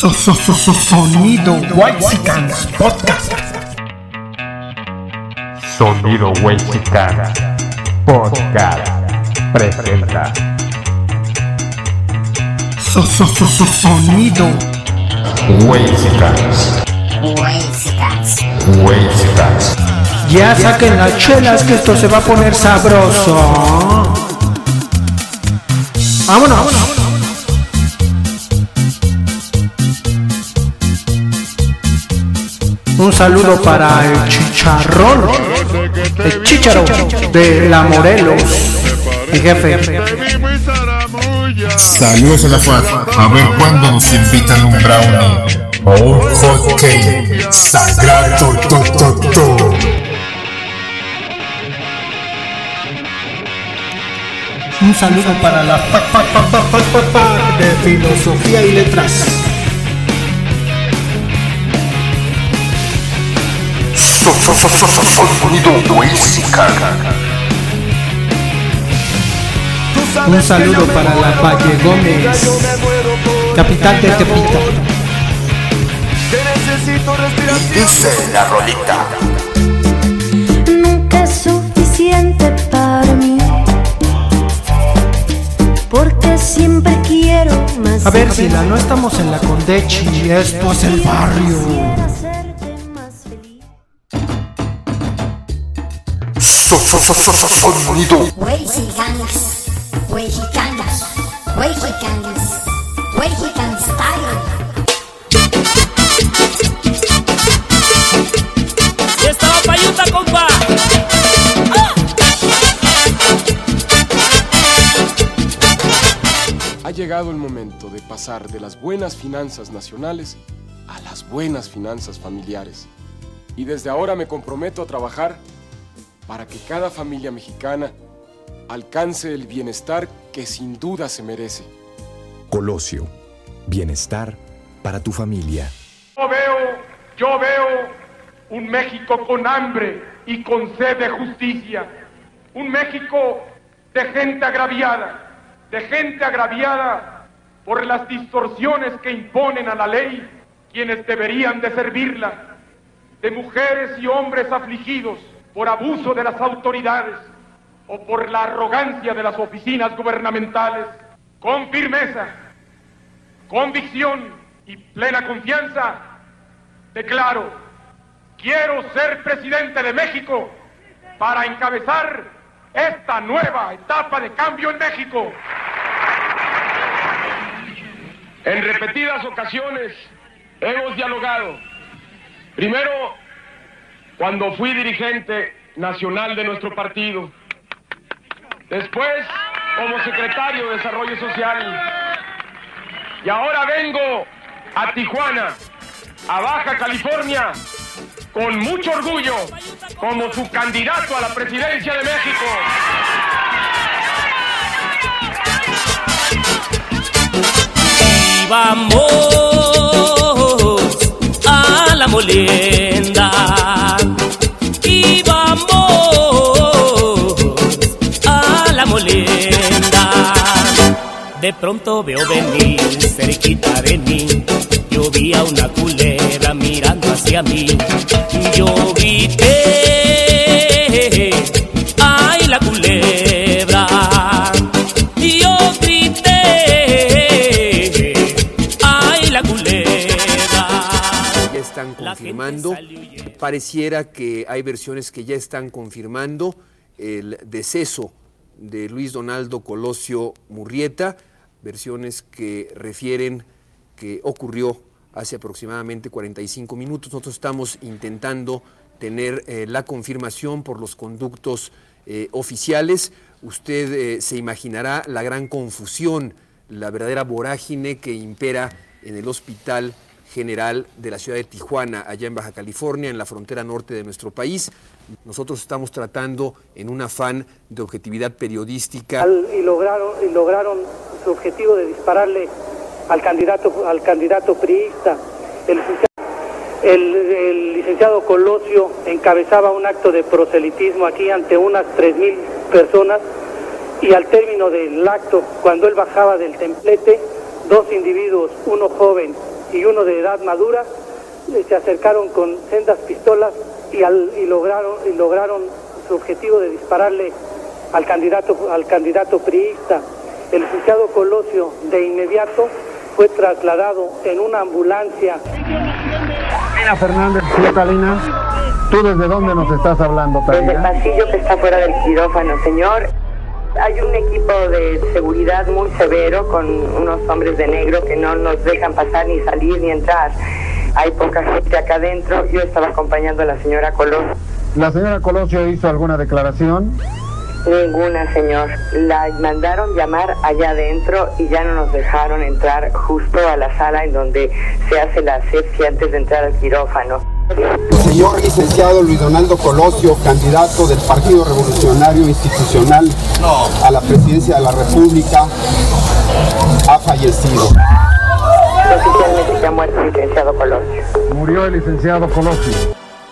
So, so, so, so, sonido Whitesicans Podcast. Sonido Whitesicans Podcast presenta So, so, so, so, sonido Whitesicans Whitesicans Ya saquen las chelas que esto se va a poner sabroso. Vámonos. Un saludo para el chicharrón, el chicharo de la Morelos, mi jefe. Saludos a la FAD. A ver cuándo nos invitan un brownie o un hot cake sagrado. To, to, to. Un saludo para la pa de filosofía y letras. Sonido. Un saludo para la Valle Gómez, capital de Tepita. Dice la rolita. nunca es suficiente para mí. Porque siempre quiero más. A ver, Sila, no estamos en la Condechi, esto es el barrio. Sonido Mexicanos, mexicanos, mexicanos, mexican style. Ya estaba payuta, compa. Ha llegado el momento de pasar de las buenas finanzas nacionales a las buenas finanzas familiares. Y desde ahora me comprometo a trabajar para que cada familia mexicana alcance el bienestar que sin duda se merece. Colosio, bienestar para tu familia. Yo veo, yo veo un México con hambre y con sed de justicia. Un México de gente agraviada, de gente agraviada por las distorsiones que imponen a la ley quienes deberían de servirla. De mujeres y hombres afligidos por abuso de las autoridades o por la arrogancia de las oficinas gubernamentales. Con firmeza, convicción y plena confianza, declaro, quiero ser presidente de México para encabezar esta nueva etapa de cambio en México. En repetidas ocasiones hemos dialogado. Primero, cuando fui dirigente nacional de nuestro partido. Después, como secretario de Desarrollo Social. Y ahora vengo a Tijuana, a Baja California, con mucho orgullo, como su candidato a la presidencia de México. Y vamos a la molienda. A la molienda. De pronto veo venir cerquita de mí. Yo vi a una culebra mirando hacia mí. Yo grité, ¡ay la culebra! Yo grité, ¡ay la culebra! ya están confirmando. Pareciera que hay versiones que ya están confirmando el deceso de Luis Donaldo Colosio Murrieta, versiones que refieren que ocurrió hace aproximadamente 45 minutos. Nosotros estamos intentando tener eh, la confirmación por los conductos eh, oficiales. Usted eh, se imaginará la gran confusión, la verdadera vorágine que impera en el Hospital General de la ciudad de Tijuana, allá en Baja California, en la frontera norte de nuestro país. Nosotros estamos tratando en un afán de objetividad periodística. y lograron y lograron su objetivo de dispararle al candidato al candidato priista el el- el licenciado Colosio encabezaba un acto de proselitismo aquí ante unas 3.000 personas y al término del acto, cuando él bajaba del templete, dos individuos, uno joven y uno de edad madura eh, se acercaron con sendas pistolas y, al- y lograron, y lograron su objetivo de dispararle al candidato, al candidato priista. El licenciado Colosio de inmediato fue trasladado en una ambulancia Talina Fernández, sí, Talina. ¿Tú desde dónde nos estás hablando, Desde el pasillo que está fuera del quirófano, señor. Hay un equipo de seguridad muy severo con unos hombres de negro que no nos dejan pasar ni salir ni entrar. Hay poca gente acá adentro. Yo estaba acompañando a la señora Colón. ¿La señora Colosio hizo alguna declaración? Ninguna, señor. La mandaron llamar allá adentro y ya no nos dejaron entrar justo a la sala en donde se hace la asepsia antes de entrar al quirófano. Señor licenciado Luis Donaldo Colosio, candidato del Partido Revolucionario Institucional a la presidencia de la República, ha fallecido. Oficialmente se ha muerto el licenciado Colosio. Murió el licenciado Colosio.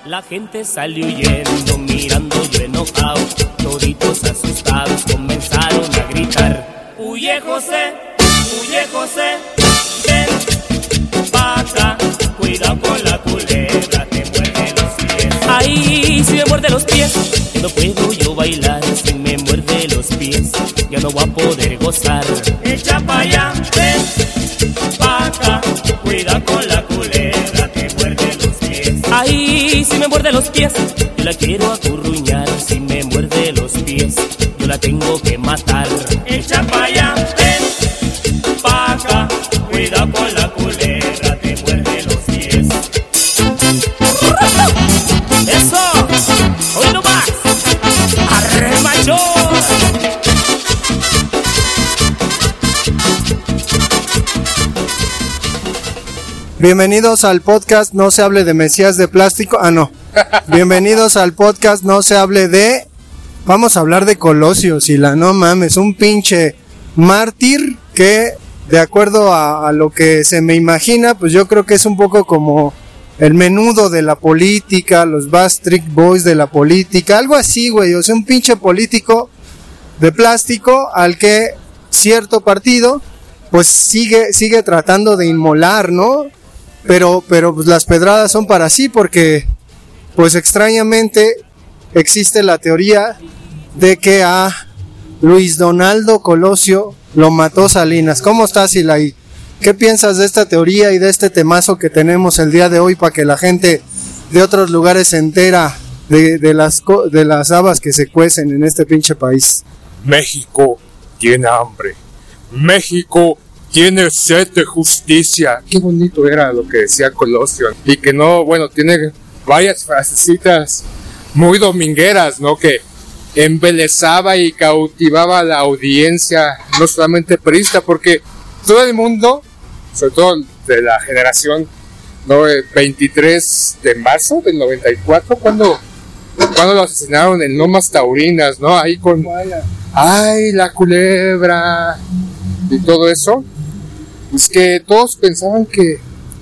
La gente salió huyendo, mirando yo enojado. Toditos asustados comenzaron a gritar. Huye José, huye José, muerde los pies, ya no puedo yo bailar. Si me muerde los pies, ya no voy a poder gozar. Echa pa' allá, ven pa' acá. Cuidado con la culebra, te muerde los pies. Ay, si me muerde los pies, yo la quiero acurruñar. Si me muerde los pies, yo la tengo que matar. Echa pa' allá, ven pa' acá. Cuidado con la Bienvenidos al podcast No se hable de Mesías de plástico. Ah, no. Bienvenidos al podcast No se hable de. Vamos a hablar de Colosio, si la no mames, un pinche mártir que, de acuerdo a, a lo que se me imagina, pues yo creo que es un poco como el menudo de la política, los Bastric Boys de la política, algo así, güey. O sea, un pinche político de plástico al que cierto partido pues sigue sigue tratando de inmolar, ¿no? Pero pero pues las pedradas son para sí porque pues extrañamente existe la teoría de que a Luis Donaldo Colosio lo mató Salinas. ¿Cómo estás, Hilay? ¿Qué piensas de esta teoría y de este temazo que tenemos el día de hoy para que la gente de otros lugares se entera de, de las, de las habas que se cuecen en este pinche país? México tiene hambre. México tiene sed de justicia. Qué bonito era lo que decía Colosio. Y que no, bueno, tiene varias frasecitas muy domingueras, ¿no? Que embelezaba y cautivaba a la audiencia, no solamente perista, porque todo el mundo, sobre todo de la generación ¿no? El 23 de marzo del 94, cuando, cuando lo asesinaron en Lomas Taurinas, ¿no? Ahí con, ay, la culebra y todo eso. Es que todos pensaban que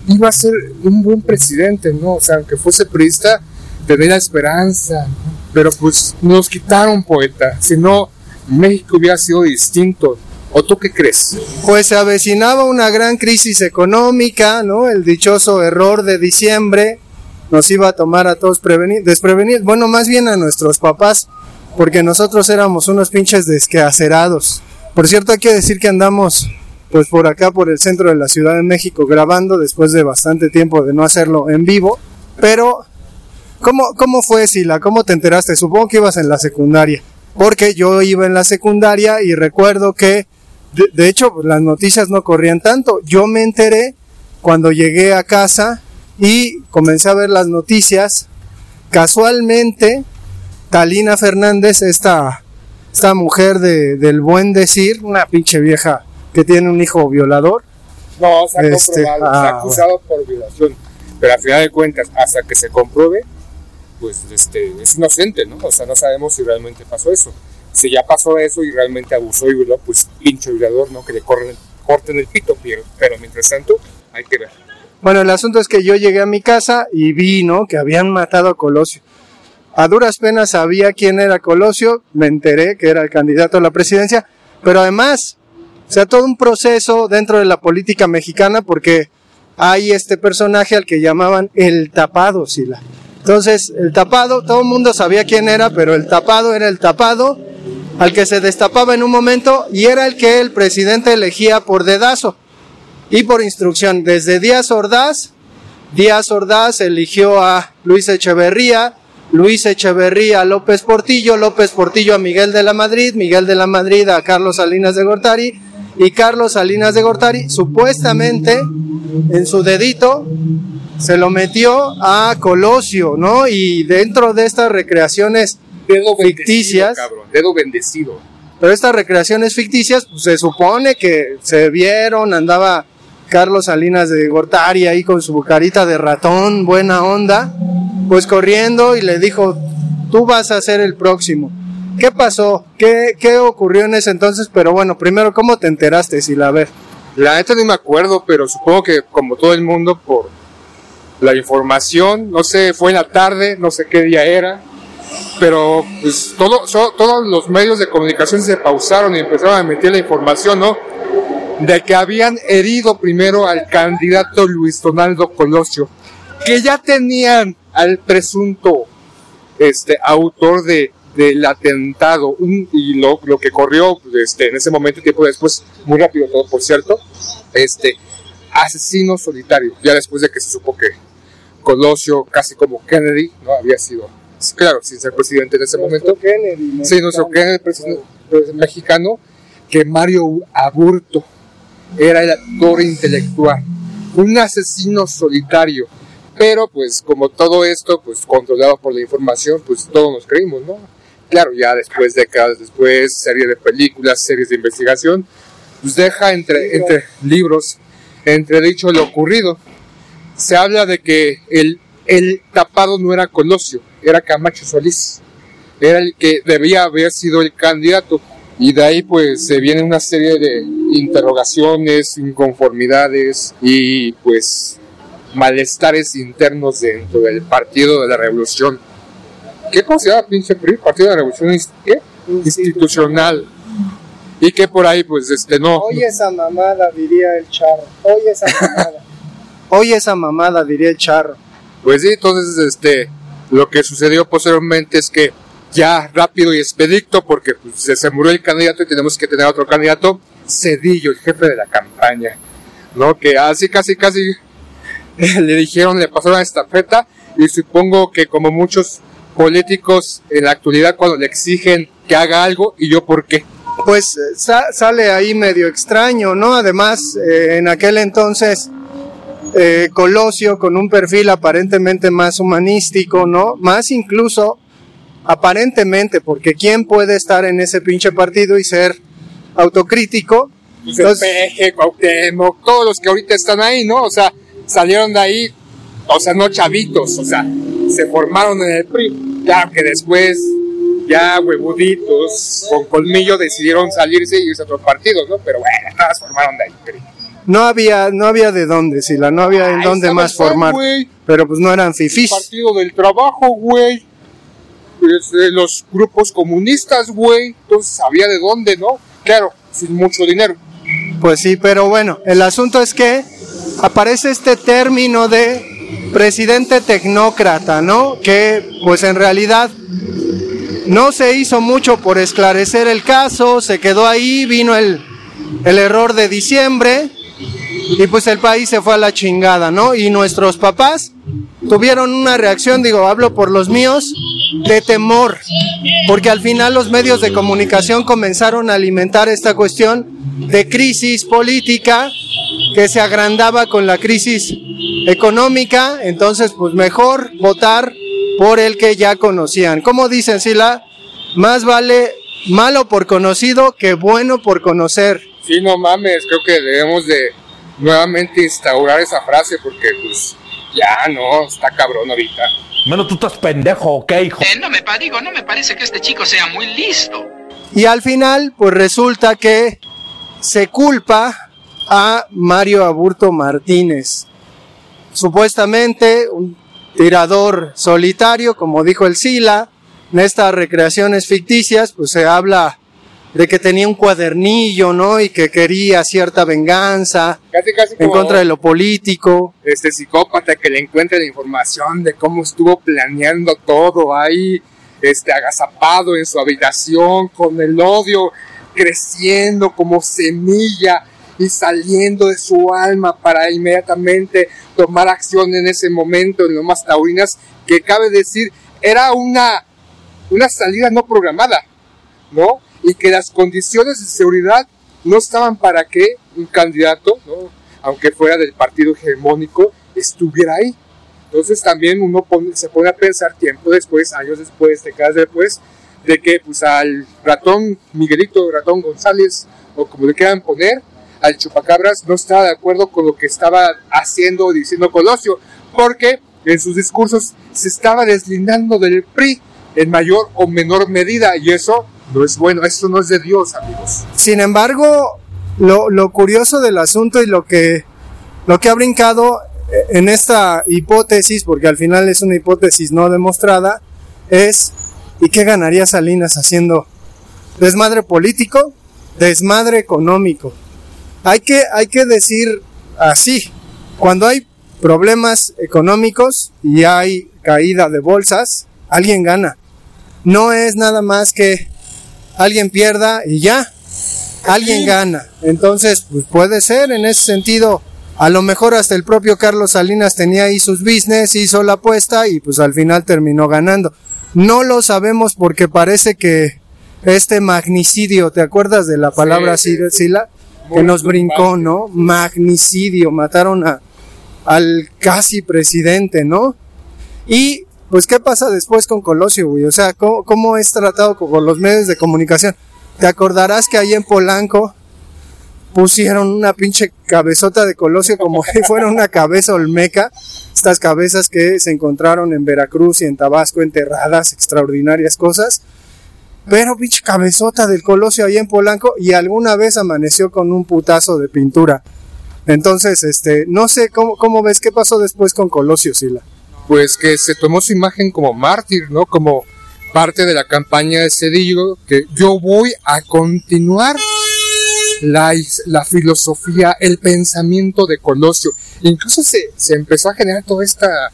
iba a ser un buen presidente, ¿no? O sea, aunque fuese priista, tenía esperanza. Pero pues nos quitaron poeta, si no, México hubiera sido distinto. ¿O tú qué crees? Pues se avecinaba una gran crisis económica, ¿no? El dichoso error de diciembre nos iba a tomar a todos preveni- desprevenidos. Bueno, más bien a nuestros papás, porque nosotros éramos unos pinches desquacerados. Por cierto, hay que decir que andamos pues por acá, por el centro de la Ciudad de México, grabando después de bastante tiempo de no hacerlo en vivo. Pero, ¿cómo, cómo fue, Sila? ¿Cómo te enteraste? Supongo que ibas en la secundaria. Porque yo iba en la secundaria y recuerdo que de, hecho, las noticias no corrían tanto. Yo me enteré cuando llegué a casa y comencé a ver las noticias. Casualmente, Talina Fernández, esta, esta mujer de, del buen decir, una pinche vieja que tiene un hijo violador. No, se ha Este, comprobado, ah, se ha acusado por violación. Pero a final de cuentas, hasta que se compruebe, pues este, es inocente, ¿no? O sea, no sabemos si realmente pasó eso. Si ya pasó eso y realmente abusó y violó, pues pinche violador, ¿no? Que le corren, corten el pito, pero, pero mientras tanto, hay que ver. Bueno, el asunto es que yo llegué a mi casa y vi, ¿no? Que habían matado a Colosio. A duras penas sabía quién era Colosio, me enteré que era el candidato a la presidencia, pero además, o sea, todo un proceso dentro de la política mexicana porque hay este personaje al que llamaban el tapado, Sila. Entonces, el tapado, todo el mundo sabía quién era, pero el tapado era el tapado al que se destapaba en un momento y era el que el presidente elegía por dedazo y por instrucción. Desde Díaz Ordaz, Díaz Ordaz eligió a Luis Echeverría, Luis Echeverría a López Portillo, López Portillo a Miguel de la Madrid, Miguel de la Madrid a Carlos Salinas de Gortari y Carlos Salinas de Gortari supuestamente en su dedito se lo metió a Colosio, ¿no? Y dentro de estas recreaciones Dedo ficticias, cabrón. Dedo bendecido. pero estas recreaciones ficticias, pues se supone que se vieron, andaba Carlos Salinas de Gortari ahí con su carita de ratón, buena onda, pues corriendo y le dijo, tú vas a ser el próximo. ¿Qué pasó? ¿Qué, qué ocurrió en ese entonces? Pero bueno, primero, ¿cómo te enteraste, Sila? A ver. La neta no me acuerdo, pero supongo que como todo el mundo por la información, no sé, fue en la tarde, no sé qué día era, pero pues todo, todos los medios de comunicación se pausaron y empezaron a emitir la información, ¿no? De que habían herido primero al candidato Luis Donaldo Colosio, que ya tenían al presunto este autor de del atentado un- y lo, lo que corrió este, en ese momento tiempo después muy rápido todo por cierto este asesino solitario ya después de que se supo que Colosio casi como Kennedy no había sido claro sin ser presidente en ese momento. Kennedy, sí nuestro Kennedy presidente pues, mexicano que Mario Aburto era el actor intelectual un asesino solitario pero pues como todo esto pues controlado por la información pues todos nos creímos no claro ya después décadas después serie de películas series de investigación pues deja entre entre libros entre dicho lo ocurrido. Se habla de que el el tapado no era Colosio era Camacho Solís. Era el que debía haber sido el candidato. Y de ahí pues se viene una serie de interrogaciones, inconformidades y pues malestares internos dentro del Partido de la Revolución. ¿Qué considera pinche PRI? Partido de la Revolución. Institucional. Y que por ahí pues este no... Oye esa mamada, diría el charro. Oye esa mamada. Oye esa mamada, diría el charro. Pues sí, entonces este lo que sucedió posteriormente es que ya rápido y expedicto, porque pues, se, se murió el candidato y tenemos que tener otro candidato, Cedillo, el jefe de la campaña, ¿no? Que así casi casi le dijeron, le pasaron la estafeta y supongo que como muchos políticos en la actualidad cuando le exigen que haga algo y yo por qué. Pues eh, sa- sale ahí medio extraño, ¿no? Además, eh, en aquel entonces, eh, Colosio con un perfil aparentemente más humanístico, ¿no? Más incluso, aparentemente, porque ¿quién puede estar en ese pinche partido y ser autocrítico? Pues el Peje, Cuauhtémoc, todos los que ahorita están ahí, ¿no? O sea, salieron de ahí, o sea, no chavitos, o sea, se formaron en el PRI. Claro que después, ya huevuditos, con colmillo decidieron salirse y irse a otros partidos, ¿no? Pero bueno, todas formaron de ahí, PRI. No había, no había de dónde, Sila, no había en dónde más el formar. Pero pues no eran fifís. Partido del Trabajo, güey. Los grupos comunistas, güey. Entonces sabía de dónde, ¿no? Claro, sin mucho dinero. Pues sí, pero bueno, el asunto es que aparece este término de presidente tecnócrata, ¿no? Que pues en realidad no se hizo mucho por esclarecer el caso, se quedó ahí, vino el, el error de diciembre y pues el país se fue a la chingada, ¿no? Y nuestros papás tuvieron una reacción, digo, hablo por los míos, de temor, porque al final los medios de comunicación comenzaron a alimentar esta cuestión de crisis política que se agrandaba con la crisis económica, entonces pues mejor votar por el que ya conocían. Como dicen, Sila, más vale malo por conocido que bueno por conocer. Sí, no mames, creo que debemos de nuevamente instaurar esa frase porque pues ya no, está cabrón ahorita. Menos tú estás pendejo, ¿ok, hijo? Eh, no me digo, no me parece que este chico sea muy listo. Y al final, pues resulta que se culpa a Mario Aburto Martínez. Supuestamente un tirador solitario, como dijo el Sila, en estas recreaciones ficticias, pues se habla de que tenía un cuadernillo, ¿no? Y que quería cierta venganza Casi, casi en contra de lo político. este psicópata que le encuentra la información de cómo estuvo planeando todo ahí, este agazapado en su habitación con el odio creciendo como semilla y saliendo de su alma para inmediatamente tomar acción en ese momento en lo más taurinas que cabe decir era una una salida no programada, ¿no? Y que las condiciones de seguridad no estaban para que un candidato, ¿no? aunque fuera del partido hegemónico, estuviera ahí. Entonces también uno pone- se pone a pensar tiempo después, años después, décadas después, de que pues al ratón Miguelito, ratón González, o como le quieran poner, al chupacabras no estaba de acuerdo con lo que estaba haciendo o diciendo Colosio, porque en sus discursos se estaba deslindando del PRI en mayor o menor medida, y eso no es bueno, eso no es de Dios, amigos. Sin embargo, lo, lo curioso del asunto y lo que, lo que ha brincado eh, en esta hipótesis, porque al final es una hipótesis no demostrada, es ¿y qué ganaría Salinas haciendo desmadre político, desmadre económico? Hay que, hay que decir así, cuando hay problemas económicos y hay caída de bolsas, alguien gana. No es nada más que alguien pierda y ya, alguien gana. Entonces, pues puede ser en ese sentido. A lo mejor hasta el propio Carlos Salinas tenía ahí sus business, hizo la apuesta y pues al final terminó ganando. No lo sabemos porque parece que este magnicidio, ¿te acuerdas de la palabra Sí, Sila? Sila? Que nos brincó, ¿no? Magnicidio, mataron a, al casi presidente, ¿no? Y pues, ¿qué pasa después con Colosio, güey? O sea, ¿cómo, cómo es tratado con, con los medios de comunicación? Te acordarás que ahí en Polanco pusieron una pinche cabezota de Colosio como si fuera una cabeza olmeca. Estas cabezas que se encontraron en Veracruz y en Tabasco enterradas, extraordinarias cosas. Pero pinche cabezota del Colosio ahí en Polanco y alguna vez amaneció con un putazo de pintura. Entonces, este, no sé cómo, cómo ves qué pasó después con Colosio, Sila. pues que se tomó su imagen como mártir, ¿no? Como parte de la campaña de Cedillo, que yo voy a continuar la, la filosofía, el pensamiento de Colosio. Incluso se, se empezó a generar toda esta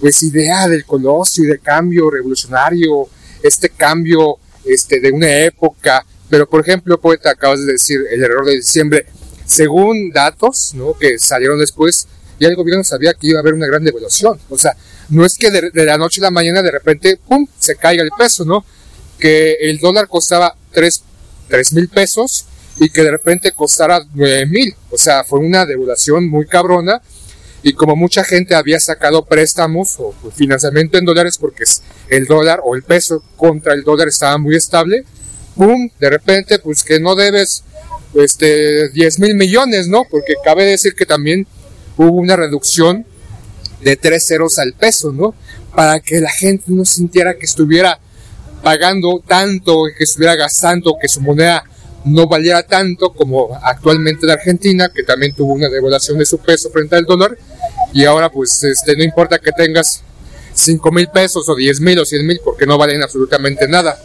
pues idea del Colosio y de cambio revolucionario, este cambio este, de una época. Pero por ejemplo, poeta, acabas de decir el error de diciembre. Según datos ¿no? que salieron después, ya el gobierno sabía que iba a haber una gran devaluación. O sea, no es que de, de la noche a la mañana de repente, ¡pum!, se caiga el peso, ¿no? Que el dólar costaba 3 mil pesos y que de repente costara 9 mil. O sea, fue una devaluación muy cabrona. Y como mucha gente había sacado préstamos o financiamiento en dólares porque el dólar o el peso contra el dólar estaba muy estable, ¡pum! De repente, pues que no debes este, 10 mil millones, ¿no? Porque cabe decir que también hubo una reducción de tres ceros al peso, ¿no? Para que la gente no sintiera que estuviera pagando tanto, que estuviera gastando, que su moneda no valiera tanto como actualmente la Argentina, que también tuvo una devaluación de su peso frente al dólar, y ahora pues este, no importa que tengas 5 mil pesos o 10 mil o 100 mil, porque no valen absolutamente nada.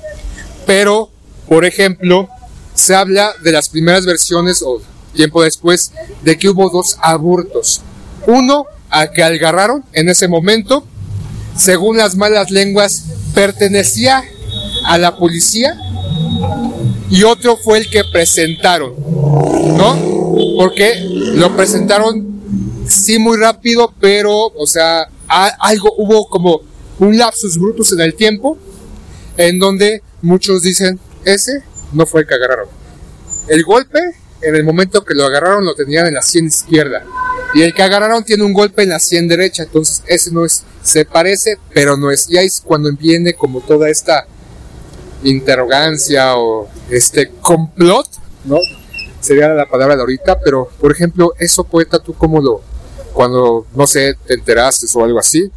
Pero, por ejemplo, se habla de las primeras versiones o tiempo después de que hubo dos abortos. Uno, al que agarraron en ese momento, según las malas lenguas, pertenecía a la policía y otro fue el que presentaron, ¿no? Porque lo presentaron sí muy rápido, pero, o sea, algo hubo como un lapsus brutus en el tiempo en donde muchos dicen, ese no fue el que agarraron. El golpe, en el momento que lo agarraron, lo tenían en la sien izquierda. Y el que agarraron tiene un golpe en la sien derecha, entonces ese no es, se parece, pero no es. Y ahí es cuando viene como toda esta interrogancia o este complot, ¿no? Sería la palabra de ahorita, pero por ejemplo, eso poeta, tú cómo lo, cuando, no sé, te enteraste o algo así,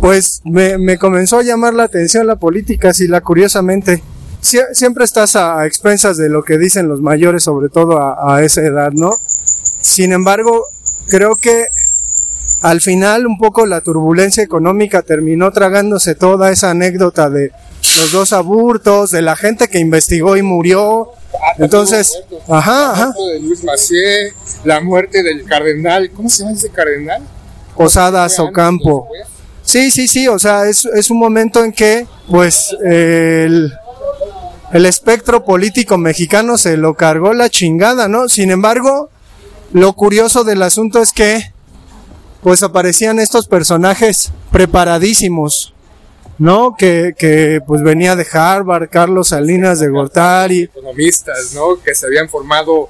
Pues me, me comenzó a llamar la atención la política, si la curiosamente. Sie- siempre estás a, expensas de lo que dicen los mayores, sobre todo a esa edad, ¿no? Sin embargo, creo que al final un poco la turbulencia económica terminó tragándose toda esa anécdota de los dos aburtos, de la gente que investigó y murió, Entonces, ajá, La ajá, muerte de Luis Macié, la muerte del cardenal, ¿cómo se llama ese cardenal? Posadas Ocampo. Sí, sí, sí, o sea, es, es un momento en que, pues, el, el espectro político mexicano se lo cargó la chingada, ¿no? Sin embargo, lo curioso del asunto es que, pues, aparecían estos personajes preparadísimos, ¿no? Que, que pues venía de Harvard, Carlos Salinas de Gortari, Economistas, ¿no? Que se habían formado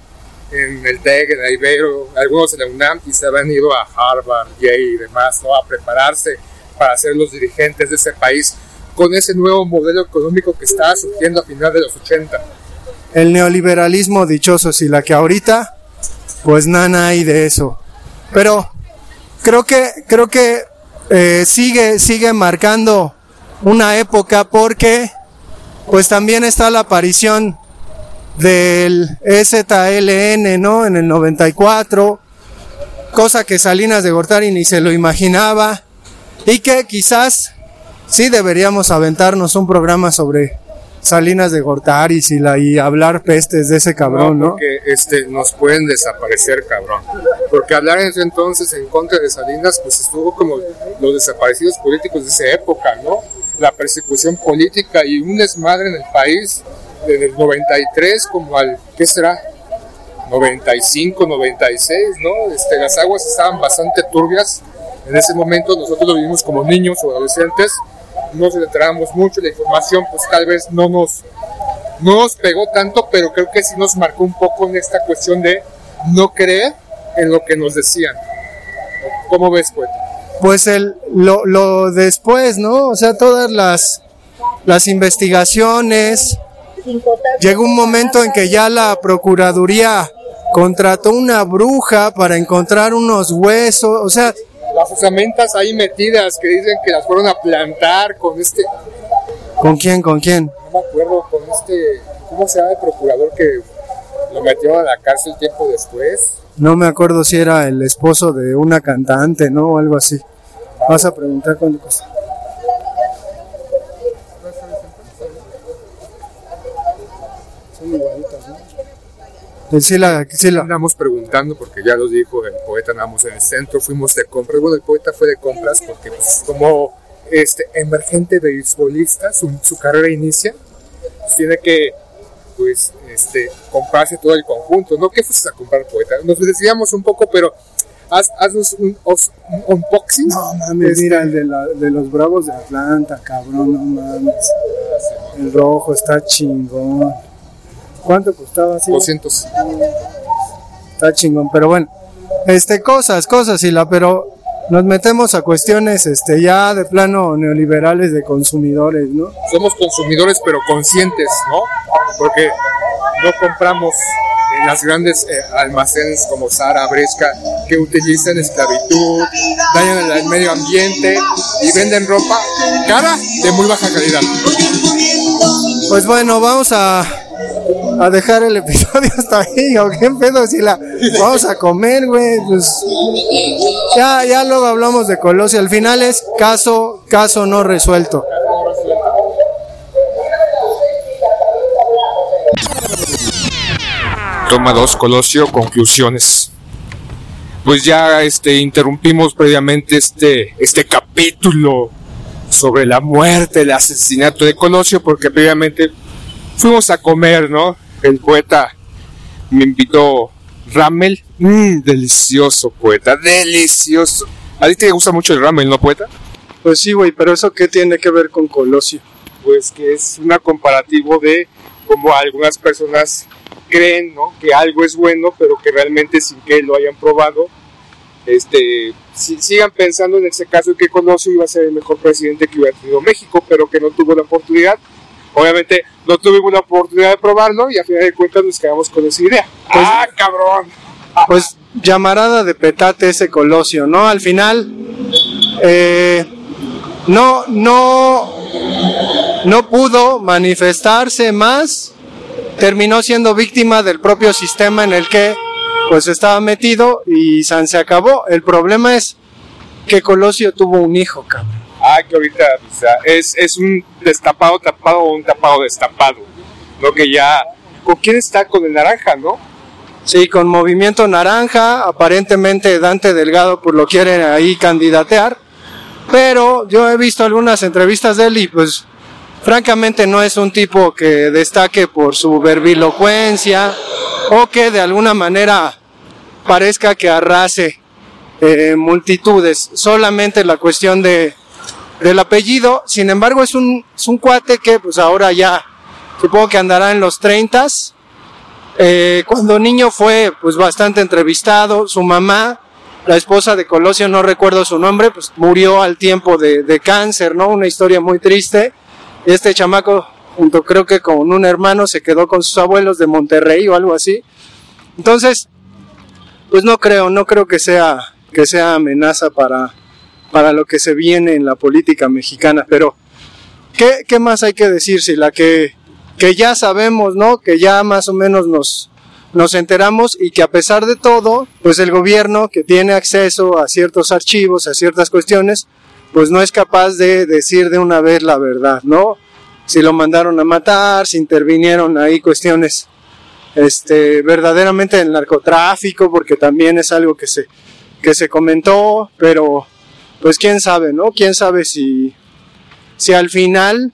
en el TEC, en la Ibero, algunos en la UNAM y se habían ido a Harvard, Yale y demás, ¿no? A prepararse para ser los dirigentes de ese país con ese nuevo modelo económico que estaba surgiendo a finales de los 80. el neoliberalismo dichoso, si la que ahorita, pues nada hay de eso. Pero creo que, creo que eh, sigue, sigue marcando una época porque pues también está la aparición del EZLN, ¿no? En el 94, cosa que Salinas de Gortari ni se lo imaginaba y que quizás sí deberíamos aventarnos un programa sobre Salinas de Gortari y, la, y hablar pestes de ese cabrón, ¿no? Porque este, nos pueden desaparecer, cabrón. Porque hablar en ese entonces en contra de Salinas, pues estuvo como los desaparecidos políticos de esa época, ¿no? La persecución política y un desmadre en el país desde el 93 como al, ¿qué será? 95, 96, ¿no? Este, las aguas estaban bastante turbias. En ese momento nosotros lo vivimos como niños o adolescentes, no nos enterábamos mucho, la información pues tal vez no nos, no nos pegó tanto, pero creo que sí nos marcó un poco en esta cuestión de no creer en lo que nos decían. ¿Cómo ves, poeta? Pues el lo, lo después, ¿no? O sea, todas las las investigaciones. Llegó un momento en que ya la procuraduría contrató una bruja para encontrar unos huesos, o sea, Las osamentas ahí metidas que dicen que las fueron a plantar con este, ¿con quién? ¿Con quién? no me acuerdo, con este, ¿cómo se llama el procurador que lo metió a la cárcel tiempo después? No me acuerdo si era el esposo de una cantante, ¿no? O algo así. Vas a preguntar cuánto cuesta. Son igualitas, ¿no? Eh, Sí, la, sí, la. Andamos preguntando, porque ya lo dijo el poeta, andamos en el centro, fuimos de compras. Bueno, el poeta fue de compras porque pues, como este emergente beisbolista, su, su carrera inicia, pues, tiene que pues este comprarse todo el conjunto, ¿no? ¿Qué fuiste a comprar, poeta? Nos decíamos un poco, pero haz, haznos un, os- un unboxing. No mames, mira el de, la- de los Bravos de Atlanta, cabrón, no mames. El rojo está chingón. ¿Cuánto costaba así? 200. Está chingón, pero bueno. Este, cosas, cosas, y la, pero nos metemos a cuestiones, este, ya de plano neoliberales de consumidores, ¿no? somos consumidores pero conscientes, ¿no? Porque no compramos en las grandes eh, almacenes como Sara, Bresca, que utilizan esclavitud, dañan el, medio ambiente y venden ropa cara de muy baja calidad. Pues bueno, vamos a, a dejar el episodio hasta ahí, o qué pedo, si la vamos a comer, güey, pues ya, ya luego hablamos de Colosio, al final es caso, caso no resuelto. Toma 2, Colosio, conclusiones. Pues ya este, interrumpimos previamente este, este capítulo sobre la muerte, el asesinato de Colosio, porque previamente fuimos a comer, ¿no? El poeta me invitó ramel, mmm, delicioso poeta, delicioso. ¿A ti te gusta mucho el ramen, no poeta? Pues sí, güey, pero eso qué tiene que ver con Colosio? Pues que es un comparativo de cómo algunas personas creen, ¿no? Que algo es bueno, pero que realmente sin que lo hayan probado, este, si- sigan pensando en ese caso que Colosio iba a ser el mejor presidente que hubiera tenido México, pero que no tuvo la oportunidad. Obviamente no tuvimos la oportunidad de probarlo y a final de cuentas nos quedamos con esa idea. ¡Ah, cabrón! Pues llamarada de petate ese Colosio, ¿no? Al final, eh, no, no, no pudo manifestarse más, terminó siendo víctima del propio sistema en el que pues estaba metido y San se acabó. El problema es que Colosio tuvo un hijo, cabrón. Ah, que ahorita o sea, es, es un destapado tapado o un tapado destapado. Lo que ya ¿Con quién está? Con el naranja, ¿no? Sí, con Movimiento Naranja, aparentemente Dante Delgado pues lo quieren ahí candidatear, pero yo he visto algunas entrevistas de él y pues francamente no es un tipo que destaque por su verbilocuencia o que de alguna manera parezca que arrase eh, multitudes, solamente la cuestión de, del apellido, sin embargo es un, es un cuate que pues ahora ya supongo que andará en los 30 eh, cuando niño fue pues bastante entrevistado, su mamá, la esposa de Colosio, no recuerdo su nombre, pues murió al tiempo de, de cáncer, ¿no? Una historia muy triste. Este chamaco, junto creo que con un hermano, se quedó con sus abuelos de Monterrey o algo así. Entonces, pues no creo, no creo que sea, que sea amenaza para, para lo que se viene en la política mexicana, pero ¿qué, qué más hay que decir si la que que ya sabemos, ¿no? Que ya más o menos nos, nos enteramos y que a pesar de todo, pues el gobierno que tiene acceso a ciertos archivos, a ciertas cuestiones, pues no es capaz de decir de una vez la verdad, ¿no? Si lo mandaron a matar, si intervinieron ahí cuestiones este, verdaderamente del narcotráfico, porque también es algo que se, que se comentó, pero pues quién sabe, ¿no? Quién sabe si, si al final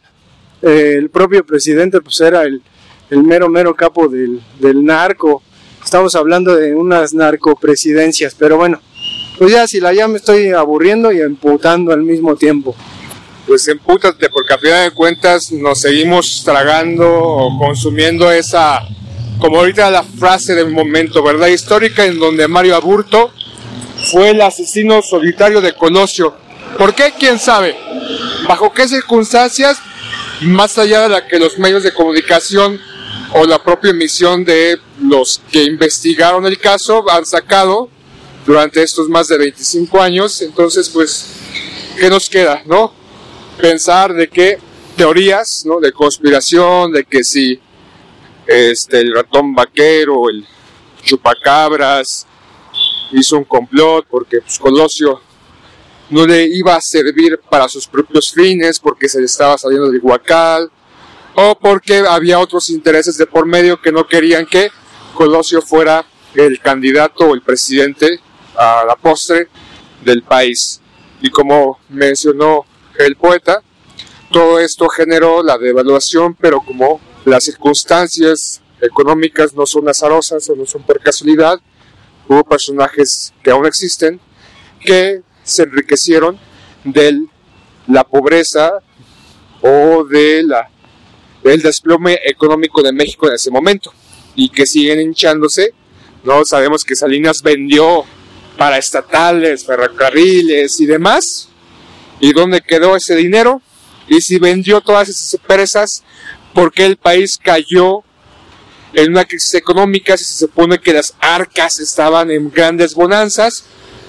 eh, el propio presidente pues era el, el mero mero capo del, del, narco. Estamos hablando de unas narcopresidencias, pero bueno, pues ya si la ya estoy aburriendo y emputando al mismo tiempo. Pues empútate, porque a final de cuentas nos seguimos tragando o consumiendo esa, como ahorita la frase del momento, ¿verdad? Histórica en donde Mario Aburto fue el asesino solitario de Colosio. ¿Por qué? ¿Quién sabe? ¿Bajo qué circunstancias? más allá de la que los medios de comunicación o la propia emisión de los que investigaron el caso han sacado durante estos más de 25 años. Entonces, pues, ¿qué nos queda, no? Pensar de que teorías, ¿no? De conspiración, de que si este, el ratón vaquero, el chupacabras, hizo un complot porque pues, Colosio no le iba a servir para sus propios fines porque se le estaba saliendo del huacal o porque había otros intereses de por medio que no querían que Colosio fuera el candidato o el presidente a la postre del país. Y como mencionó el poeta, todo esto generó la devaluación, pero como las circunstancias económicas no son azarosas o no son por casualidad, hubo personajes que aún existen que se enriquecieron de la pobreza o de la, del desplome económico de México en ese momento y que siguen hinchándose. No sabemos que Salinas vendió para estatales, ferrocarriles y demás. ¿Y dónde quedó ese dinero? Y si vendió todas esas empresas, ¿por qué el país cayó en una crisis económica si se supone que las arcas estaban en grandes bonanzas?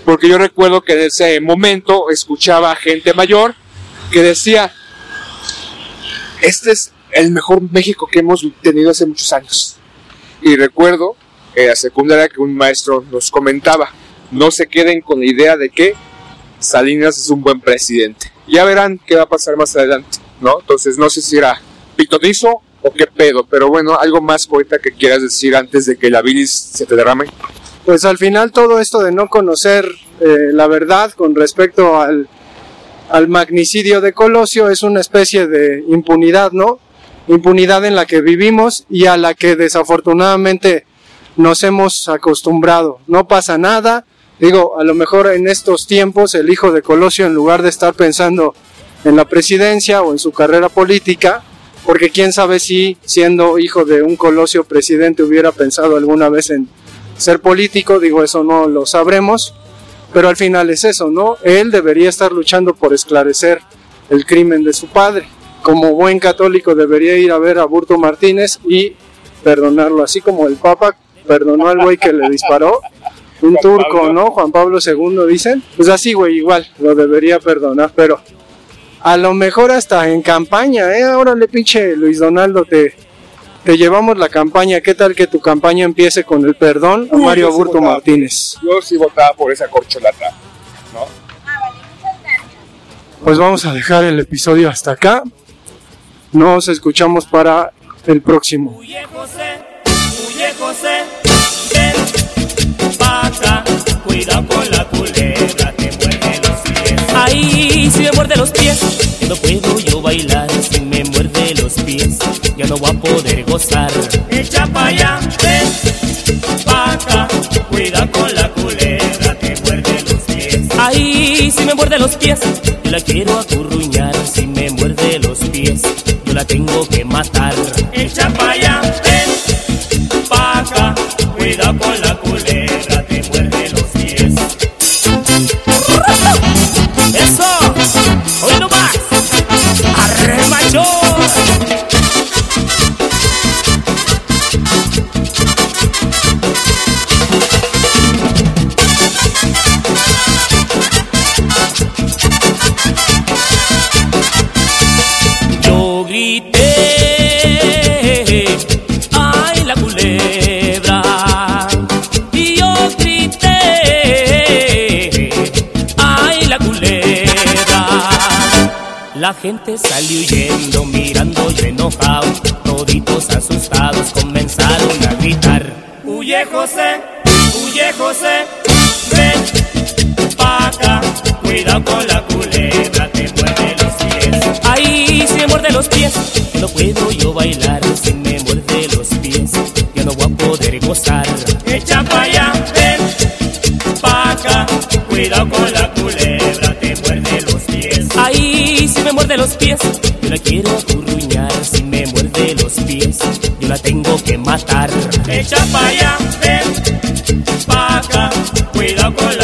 porque yo recuerdo que en ese momento escuchaba a gente mayor que decía, este es el mejor México que hemos tenido hace muchos años. Y recuerdo en la secundaria que un maestro nos comentaba, no se queden con la idea de que Salinas es un buen presidente. Ya verán qué va a pasar más adelante, ¿no? Entonces no sé si era pitonizo o qué pedo, pero bueno, algo más poeta que quieras decir antes de que la bilis se te derrame pues al final todo esto de no conocer eh, la verdad con respecto al, al magnicidio de Colosio es una especie de impunidad, ¿no? Impunidad en la que vivimos y a la que desafortunadamente nos hemos acostumbrado. No pasa nada. Digo, a lo mejor en estos tiempos el hijo de Colosio, en lugar de estar pensando en la presidencia o en su carrera política, porque quién sabe si siendo hijo de un Colosio presidente hubiera pensado alguna vez en ser político, digo, eso no lo sabremos, pero al final es eso, ¿no? Él debería estar luchando por esclarecer el crimen de su padre. Como buen católico debería ir a ver a Burto Martínez y perdonarlo, así como el Papa perdonó al güey que le disparó, un turco, ¿no? Juan Pablo II dicen. Pues así, güey, igual, lo debería perdonar, pero a lo mejor hasta en campaña, ¿eh? Ahora le pinche Luis Donaldo te, te llevamos la campaña. ¿Qué tal que tu campaña empiece con el perdón a Uy, Mario sí votaba. Martínez? Yo sí votaba por esa corcholata, ¿no? Pues vamos a dejar el episodio hasta acá. Nos escuchamos para el próximo. José José, ven pa' acá, cuidado con la culebra, te muerde los pies. Ay, si me muerde los pies, no puedo yo bailar, si me muerde los pies, ya no voy a poder gozar. Echa pa' allá, ven pa' acá, cuidado con la culebra, te muerde los pies. Ay, si me muerde los pies, yo la quiero acurruñar, si me muerde los pies, tengo que matar. Echa pa' allá, gente salió huyendo, mirando yo enojado. Toditos asustados comenzaron a gritar. Huye José, huye José, ven pa' acá. Cuidado con la culebra, te muerde los pies. Ay, si me muerde los pies, no puedo yo bailar. Si me muerde los pies, yo no voy a poder gozar. Echa pa' allá, ven pa' acá. Cuidado con la culebra, Ay, si me muerde los pies, yo la quiero acurruñar. Si me muerde los pies, yo la tengo que matar. Echa pa' allá, ven pa' acá. Cuidado con